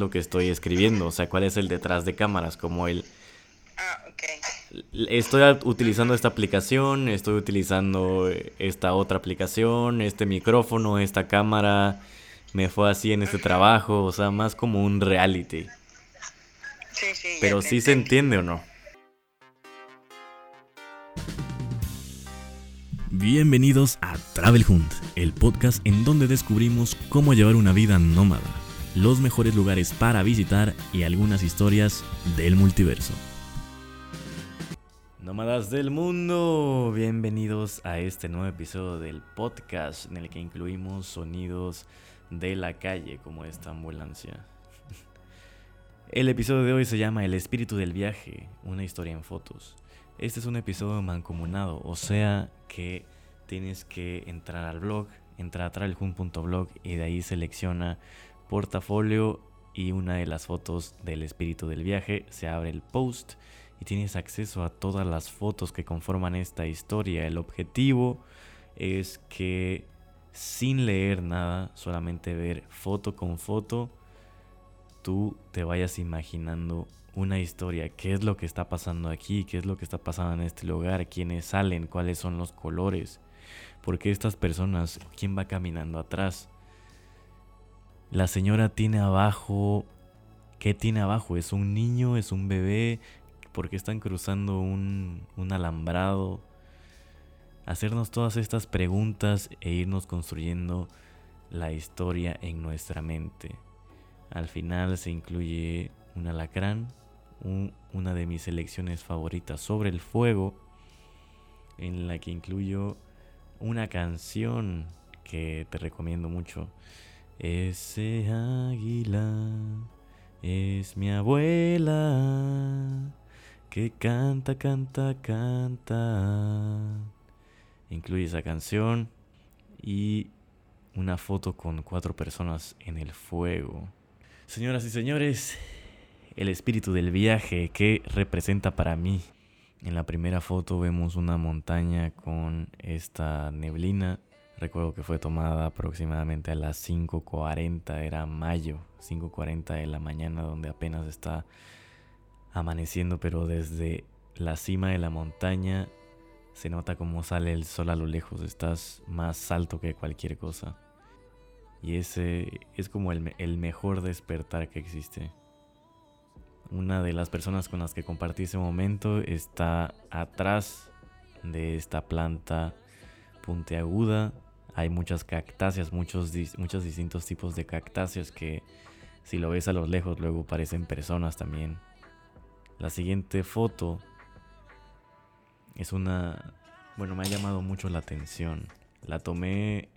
lo que estoy escribiendo, o sea, cuál es el detrás de cámaras, como el... Ah, ok. Estoy utilizando esta aplicación, estoy utilizando esta otra aplicación, este micrófono, esta cámara, me fue así en este trabajo, o sea, más como un reality. Sí, sí. Pero sí se entiende o no. Bienvenidos a Travel Hunt, el podcast en donde descubrimos cómo llevar una vida nómada, los mejores lugares para visitar y algunas historias del multiverso. Nómadas del mundo, bienvenidos a este nuevo episodio del podcast en el que incluimos sonidos de la calle como esta ambulancia. El episodio de hoy se llama El espíritu del viaje, una historia en fotos. Este es un episodio mancomunado, o sea que tienes que entrar al blog, entrar a travelhunt.blog y de ahí selecciona portafolio y una de las fotos del espíritu del viaje, se abre el post y tienes acceso a todas las fotos que conforman esta historia. El objetivo es que sin leer nada, solamente ver foto con foto, tú te vayas imaginando una historia, qué es lo que está pasando aquí, qué es lo que está pasando en este lugar, quiénes salen, cuáles son los colores, por qué estas personas, quién va caminando atrás. La señora tiene abajo, ¿qué tiene abajo? ¿Es un niño? ¿Es un bebé? ¿Por qué están cruzando un, un alambrado? Hacernos todas estas preguntas e irnos construyendo la historia en nuestra mente. Al final se incluye un alacrán, un- una de mis selecciones favoritas sobre el fuego, en la que incluyo una canción que te recomiendo mucho. Ese águila es mi abuela que canta, canta, canta. Incluye esa canción y una foto con cuatro personas en el fuego. Señoras y señores, el espíritu del viaje que representa para mí. En la primera foto vemos una montaña con esta neblina. Recuerdo que fue tomada aproximadamente a las 5.40, era mayo, 5.40 de la mañana donde apenas está amaneciendo, pero desde la cima de la montaña se nota como sale el sol a lo lejos, estás más alto que cualquier cosa. Y ese es como el, el mejor despertar que existe. Una de las personas con las que compartí ese momento está atrás de esta planta puntiaguda. Hay muchas cactáceas, muchos, muchos distintos tipos de cactáceas que si lo ves a lo lejos luego parecen personas también. La siguiente foto es una... Bueno, me ha llamado mucho la atención. La tomé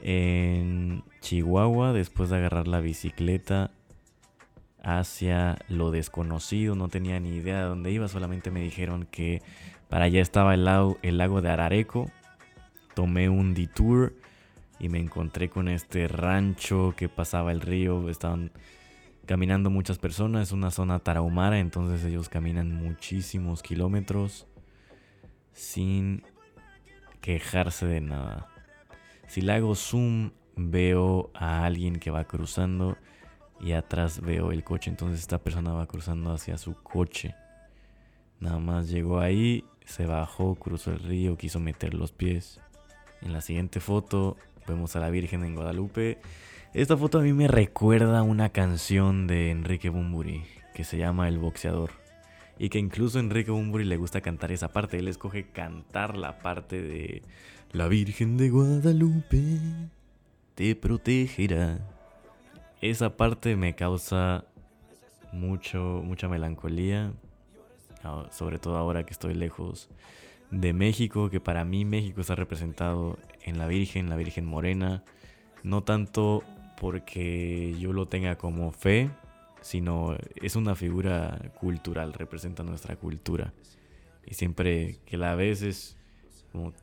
en Chihuahua después de agarrar la bicicleta hacia lo desconocido. No tenía ni idea de dónde iba, solamente me dijeron que para allá estaba el lago, el lago de Arareco. Tomé un detour y me encontré con este rancho que pasaba el río. Estaban caminando muchas personas. Es una zona tarahumara, entonces ellos caminan muchísimos kilómetros sin quejarse de nada. Si le hago zoom, veo a alguien que va cruzando y atrás veo el coche. Entonces esta persona va cruzando hacia su coche. Nada más llegó ahí, se bajó, cruzó el río, quiso meter los pies. En la siguiente foto vemos a la Virgen en Guadalupe. Esta foto a mí me recuerda una canción de Enrique Bumburi que se llama El Boxeador. Y que incluso a Enrique Bumburi le gusta cantar esa parte. Él escoge cantar la parte de La Virgen de Guadalupe te protegerá. Esa parte me causa mucho, mucha melancolía. ah, Sobre todo ahora que estoy lejos de México, que para mí México está representado en la Virgen, la Virgen Morena. No tanto porque yo lo tenga como fe, sino es una figura cultural, representa nuestra cultura. Y siempre que la ves es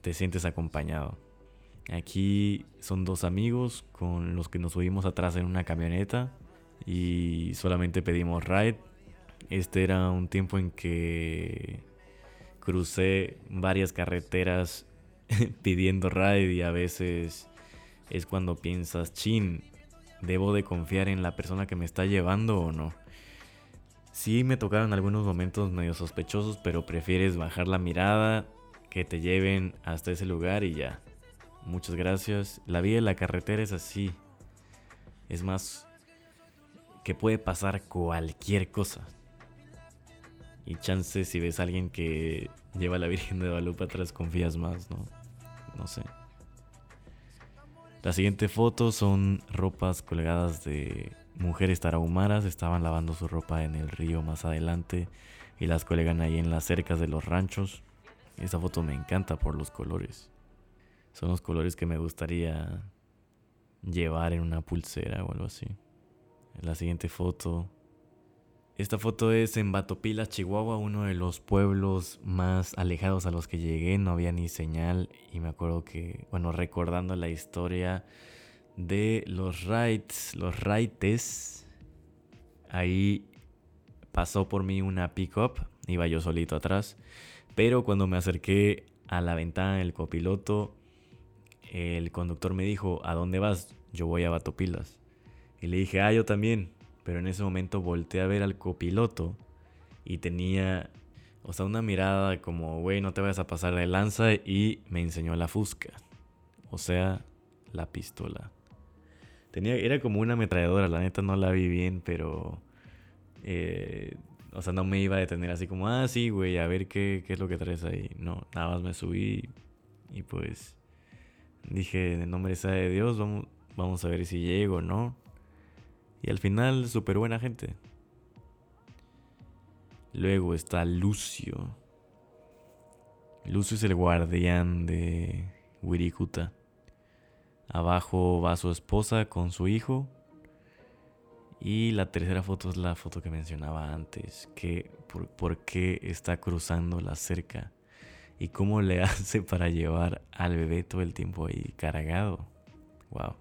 te sientes acompañado. Aquí son dos amigos con los que nos subimos atrás en una camioneta y solamente pedimos ride. Este era un tiempo en que crucé varias carreteras pidiendo ride y a veces es cuando piensas, chin, ¿Debo de confiar en la persona que me está llevando o no? Sí me tocaron algunos momentos medio sospechosos, pero prefieres bajar la mirada, que te lleven hasta ese lugar y ya. Muchas gracias. La vida de la carretera es así. Es más que puede pasar cualquier cosa. Y chances si ves a alguien que lleva a la Virgen de Guadalupe atrás confías más, ¿no? No sé. La siguiente foto son ropas colgadas de mujeres tarahumaras. Estaban lavando su ropa en el río más adelante y las colgan ahí en las cercas de los ranchos. Esta foto me encanta por los colores. Son los colores que me gustaría llevar en una pulsera o algo así. La siguiente foto. Esta foto es en Batopilas, Chihuahua, uno de los pueblos más alejados a los que llegué. No había ni señal y me acuerdo que, bueno, recordando la historia de los rides, los raites, ahí pasó por mí una pickup, iba yo solito atrás, pero cuando me acerqué a la ventana del copiloto, el conductor me dijo, ¿a dónde vas? Yo voy a Batopilas. Y le dije, ah, yo también. Pero en ese momento volteé a ver al copiloto y tenía, o sea, una mirada como, güey, no te vayas a pasar de lanza y me enseñó la fusca. O sea, la pistola. Tenía, era como una ametralladora, la neta no la vi bien, pero... Eh, o sea, no me iba a detener así como, ah, sí, güey, a ver qué, qué es lo que traes ahí. No, nada más me subí y pues dije, en nombre de Dios, vamos, vamos a ver si llego no. Y al final, súper buena gente. Luego está Lucio. Lucio es el guardián de Wirikuta. Abajo va su esposa con su hijo. Y la tercera foto es la foto que mencionaba antes. Que por, qué está cruzando la cerca. Y cómo le hace para llevar al bebé todo el tiempo ahí cargado. Wow.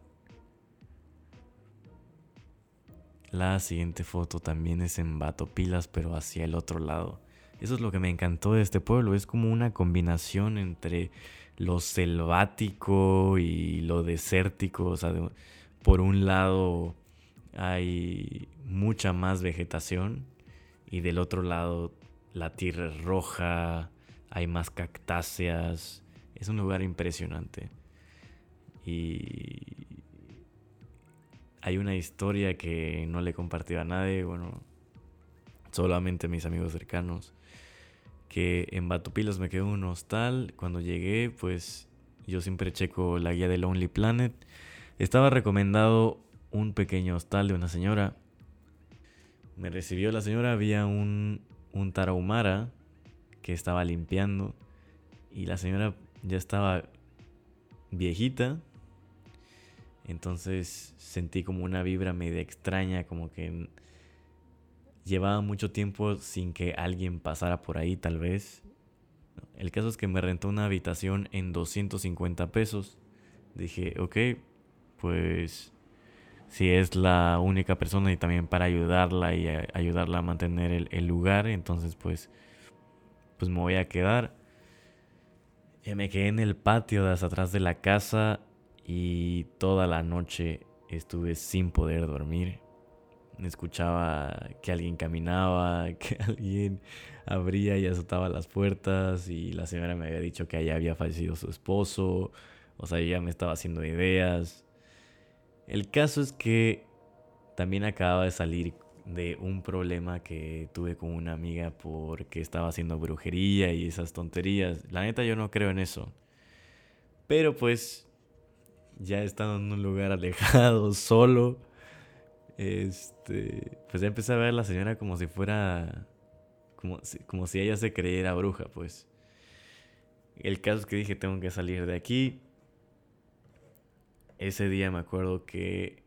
La siguiente foto también es en Batopilas, pero hacia el otro lado. Eso es lo que me encantó de este pueblo. Es como una combinación entre lo selvático y lo desértico. O sea, por un lado hay mucha más vegetación y del otro lado la tierra es roja, hay más cactáceas. Es un lugar impresionante. Y hay una historia que no le he compartido a nadie, bueno, solamente a mis amigos cercanos que en Batopilas me quedó un hostal. Cuando llegué, pues yo siempre checo la guía de Lonely Planet. Estaba recomendado un pequeño hostal de una señora. Me recibió la señora, había un, un tarahumara que estaba limpiando. Y la señora ya estaba viejita. Entonces sentí como una vibra media extraña, como que Llevaba mucho tiempo sin que alguien pasara por ahí, tal vez. El caso es que me rentó una habitación en 250 pesos. Dije, ok, pues si es la única persona y también para ayudarla y ayudarla a mantener el, lugar, entonces pues, pues me voy a quedar. Me quedé en el patio de atrás de la casa y toda la noche estuve sin poder dormir escuchaba que alguien caminaba, que alguien abría y azotaba las puertas y la señora me había dicho que allá había fallecido su esposo, o sea, ella me estaba haciendo ideas. El caso es que también acababa de salir de un problema que tuve con una amiga porque estaba haciendo brujería y esas tonterías. La neta yo no creo en eso. Pero pues ya estando en un lugar alejado, solo, este, pues ya empecé a ver a la señora como si fuera, como si, como si ella se creyera bruja, pues. El caso es que dije, tengo que salir de aquí. Ese día me acuerdo que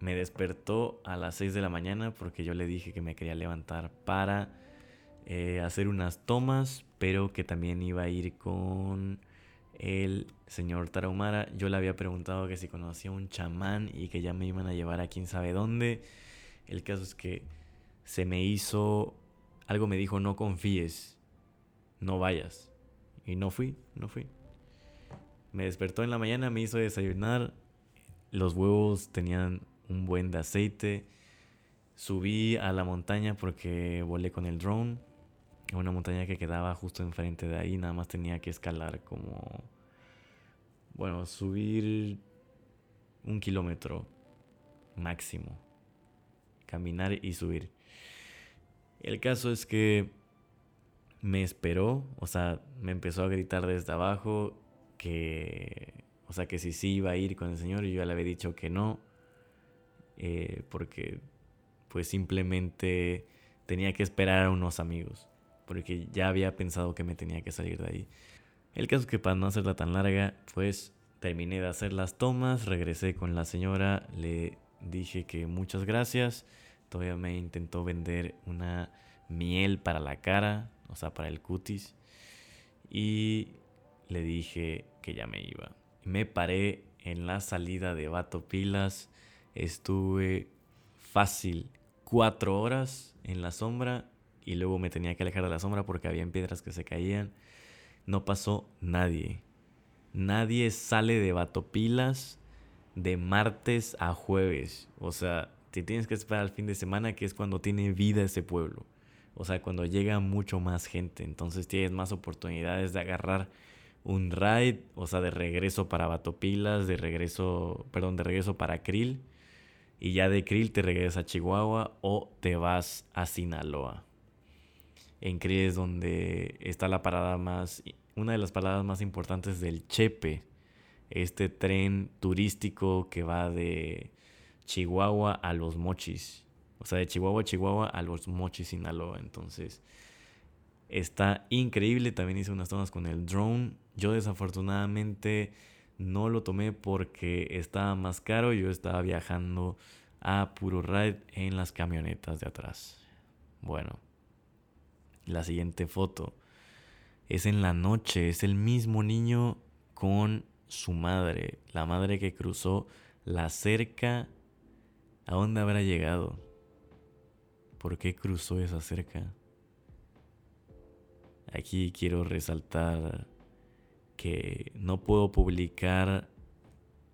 me despertó a las 6 de la mañana porque yo le dije que me quería levantar para eh, hacer unas tomas, pero que también iba a ir con el señor Tarahumara. Yo le había preguntado que si conocía un chamán y que ya me iban a llevar a quién sabe dónde. El caso es que se me hizo, algo me dijo, no confíes, no vayas. Y no fui, no fui. Me despertó en la mañana, me hizo desayunar. Los huevos tenían un buen de aceite. Subí a la montaña porque volé con el drone. Una montaña que quedaba justo enfrente de ahí. Nada más tenía que escalar como... Bueno, subir un kilómetro máximo. Caminar y subir. El caso es que me esperó, o sea, me empezó a gritar desde abajo que, o sea, que si sí iba a ir con el Señor y yo le había dicho que no, eh, porque pues simplemente tenía que esperar a unos amigos, porque ya había pensado que me tenía que salir de ahí. El caso es que para no hacerla tan larga, pues terminé de hacer las tomas, regresé con la señora, le dije que muchas gracias, todavía me intentó vender una miel para la cara, o sea, para el cutis, y le dije que ya me iba. Me paré en la salida de Vato Pilas, estuve fácil cuatro horas en la sombra y luego me tenía que alejar de la sombra porque había piedras que se caían. No pasó nadie. Nadie sale de Batopilas de martes a jueves. O sea, te tienes que esperar al fin de semana, que es cuando tiene vida ese pueblo. O sea, cuando llega mucho más gente. Entonces tienes más oportunidades de agarrar un ride, o sea, de regreso para Batopilas, de regreso, perdón, de regreso para Krill. Y ya de Krill te regresas a Chihuahua o te vas a Sinaloa. En Krill es donde está la parada más, una de las paradas más importantes del Chepe. Este tren turístico que va de Chihuahua a Los Mochis. O sea, de Chihuahua a Chihuahua a Los Mochis, Sinaloa. Entonces, está increíble. También hice unas tomas con el drone. Yo desafortunadamente no lo tomé porque estaba más caro. Yo estaba viajando a puro ride en las camionetas de atrás. Bueno, la siguiente foto es en la noche. Es el mismo niño con su madre. La madre que cruzó la cerca. ¿A dónde habrá llegado? ¿Por qué cruzó esa cerca? Aquí quiero resaltar que no puedo publicar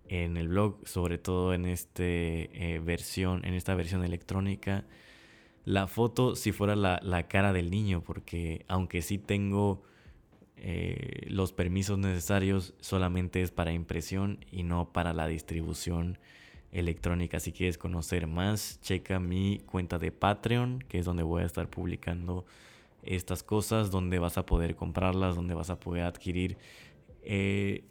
en el blog, sobre todo en este eh, versión, en esta versión electrónica, la foto si fuera la, cara del niño, porque aunque sí tengo eh, los permisos necesarios, solamente es para impresión y no para la distribución electrónica. Si quieres conocer más, checa mi cuenta de Patreon, que es donde voy a estar publicando estas cosas, donde vas a poder comprarlas, donde vas a poder adquirir eh,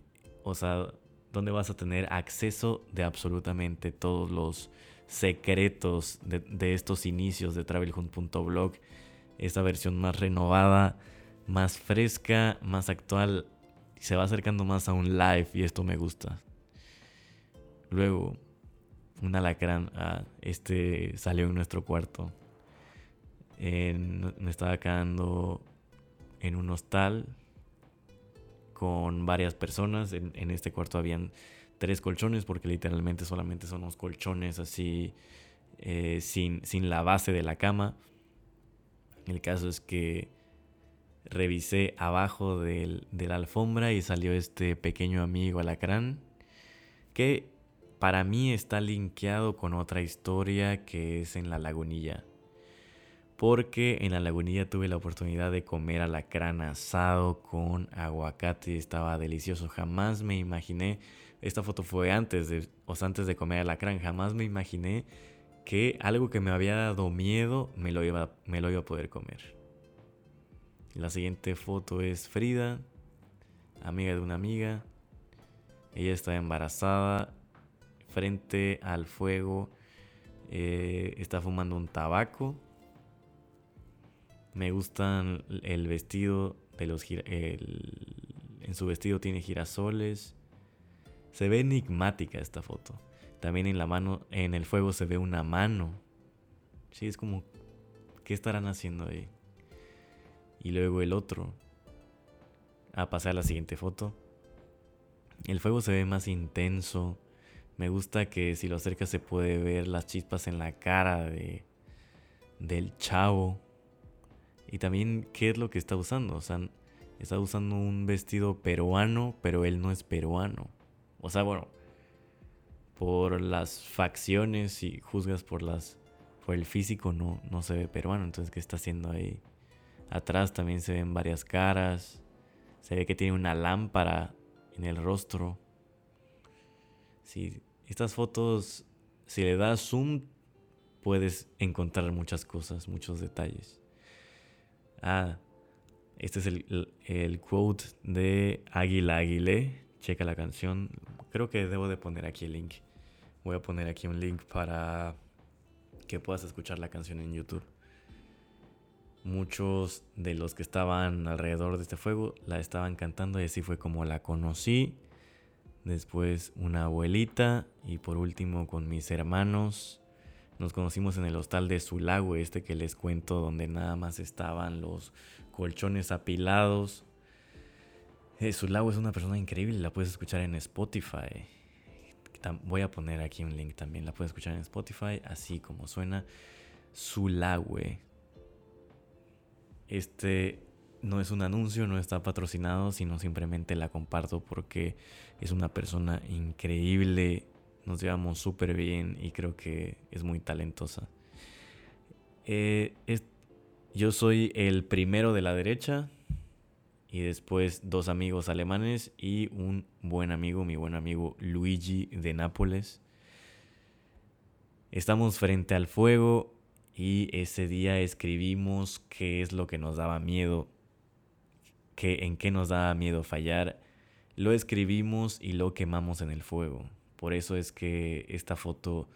o sea, donde vas a tener acceso de absolutamente todos los secretos de, estos inicios de travelhunt.blog. Esta versión más renovada, más fresca, más actual. Se va acercando más a un live y esto me gusta. Luego, un alacrán. Ah, este salió en nuestro cuarto. me estaba quedando en un hostal con varias personas. En, este cuarto habían tres colchones porque literalmente solamente son unos colchones así eh, sin, sin la base de la cama. El caso es que revisé abajo de la alfombra y salió este pequeño amigo alacrán que para mí está linkeado con otra historia que es en la lagunilla porque en la lagunilla tuve la oportunidad de comer alacrán asado con aguacate, estaba delicioso. Jamás me imaginé, esta foto fue antes de, o antes de comer alacrán, jamás me imaginé que algo que me había dado miedo me lo iba, me lo iba a poder comer. La siguiente foto es Frida, amiga de una amiga. Ella está embarazada, frente al fuego, eh, está fumando un tabaco me gustan el vestido de los en su vestido tiene girasoles. Se ve enigmática esta foto. También en la mano, en el fuego se ve una mano. Sí, es como ¿qué estarán haciendo ahí? Y luego el otro. A pasar a la siguiente foto. El fuego se ve más intenso. Me gusta que si lo acercas se puede ver las chispas en la cara de del chavo. Y también qué es lo que está usando. O sea, está usando un vestido peruano, pero él no es peruano. O sea, bueno, por las facciones y juzgas por las por el físico no no se ve peruano, entonces qué está haciendo ahí? Atrás también se ven varias caras. Se ve que tiene una lámpara en el rostro. Si estas fotos si le das zoom puedes encontrar muchas cosas, muchos detalles. Ah, este es el, el, quote de Águila Aguilé. Checa la canción. Creo que debo de poner aquí el link. Voy a poner aquí un link para que puedas escuchar la canción en YouTube. Muchos de los que estaban alrededor de este fuego la estaban cantando y así fue como la conocí. Después una abuelita y por último con mis hermanos. Nos conocimos en el hostal de Sulago, este que les cuento, donde nada más estaban los colchones apilados. Eh, Sulago es una persona increíble, la puedes escuchar en Spotify. Voy a poner aquí un link también, la puedes escuchar en Spotify, así como suena. Sulagüe. Este no es un anuncio, no está patrocinado, sino simplemente la comparto porque es una persona increíble, nos llevamos súper bien y creo que es muy talentosa. Eh, yo soy el primero de la derecha y después dos amigos alemanes y un buen amigo, mi buen amigo Luigi de Nápoles. Estamos frente al fuego y ese día escribimos qué es lo que nos daba miedo, qué, en qué nos daba miedo fallar. Lo escribimos y lo quemamos en el fuego. Por eso es que esta foto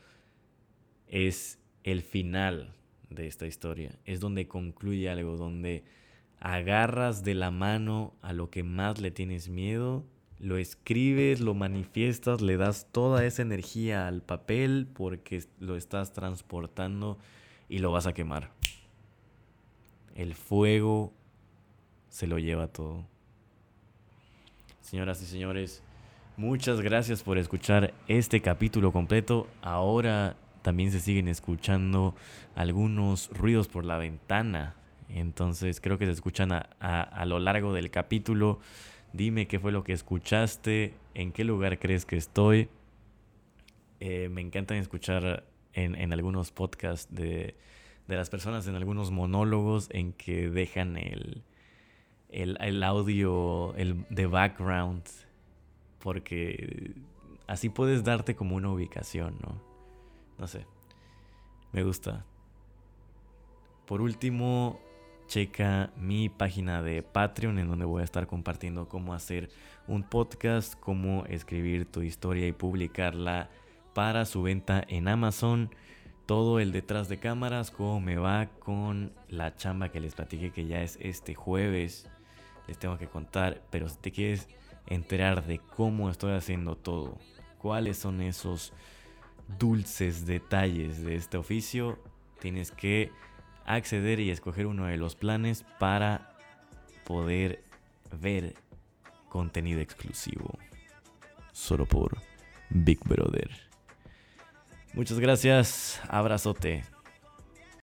es el final de esta historia. Es donde concluye algo, donde agarras de la mano a lo que más le tienes miedo, lo escribes, lo manifiestas, le das toda esa energía al papel porque lo estás transportando y lo vas a quemar. El fuego se lo lleva todo. Señoras y señores, Muchas gracias por escuchar este capítulo completo. Ahora también se siguen escuchando algunos ruidos por la ventana. Entonces creo que se escuchan a, lo largo del capítulo. Dime qué fue lo que escuchaste, en qué lugar crees que estoy. Eh, me encantan escuchar en, algunos podcasts de, las personas, en algunos monólogos en que dejan el, el, audio el, de background porque así puedes darte como una ubicación, ¿no? No sé. Me gusta. Por último, checa mi página de Patreon en donde voy a estar compartiendo cómo hacer un podcast, cómo escribir tu historia y publicarla para su venta en Amazon. Todo el detrás de cámaras, cómo me va con la chamba que les platiqué que ya es este jueves. Les tengo que contar, pero si te quieres enterar de cómo estoy haciendo todo, cuáles son esos dulces detalles de este oficio, tienes que acceder y escoger uno de los planes para poder ver contenido exclusivo. Solo por Big Brother. Muchas gracias, abrazote.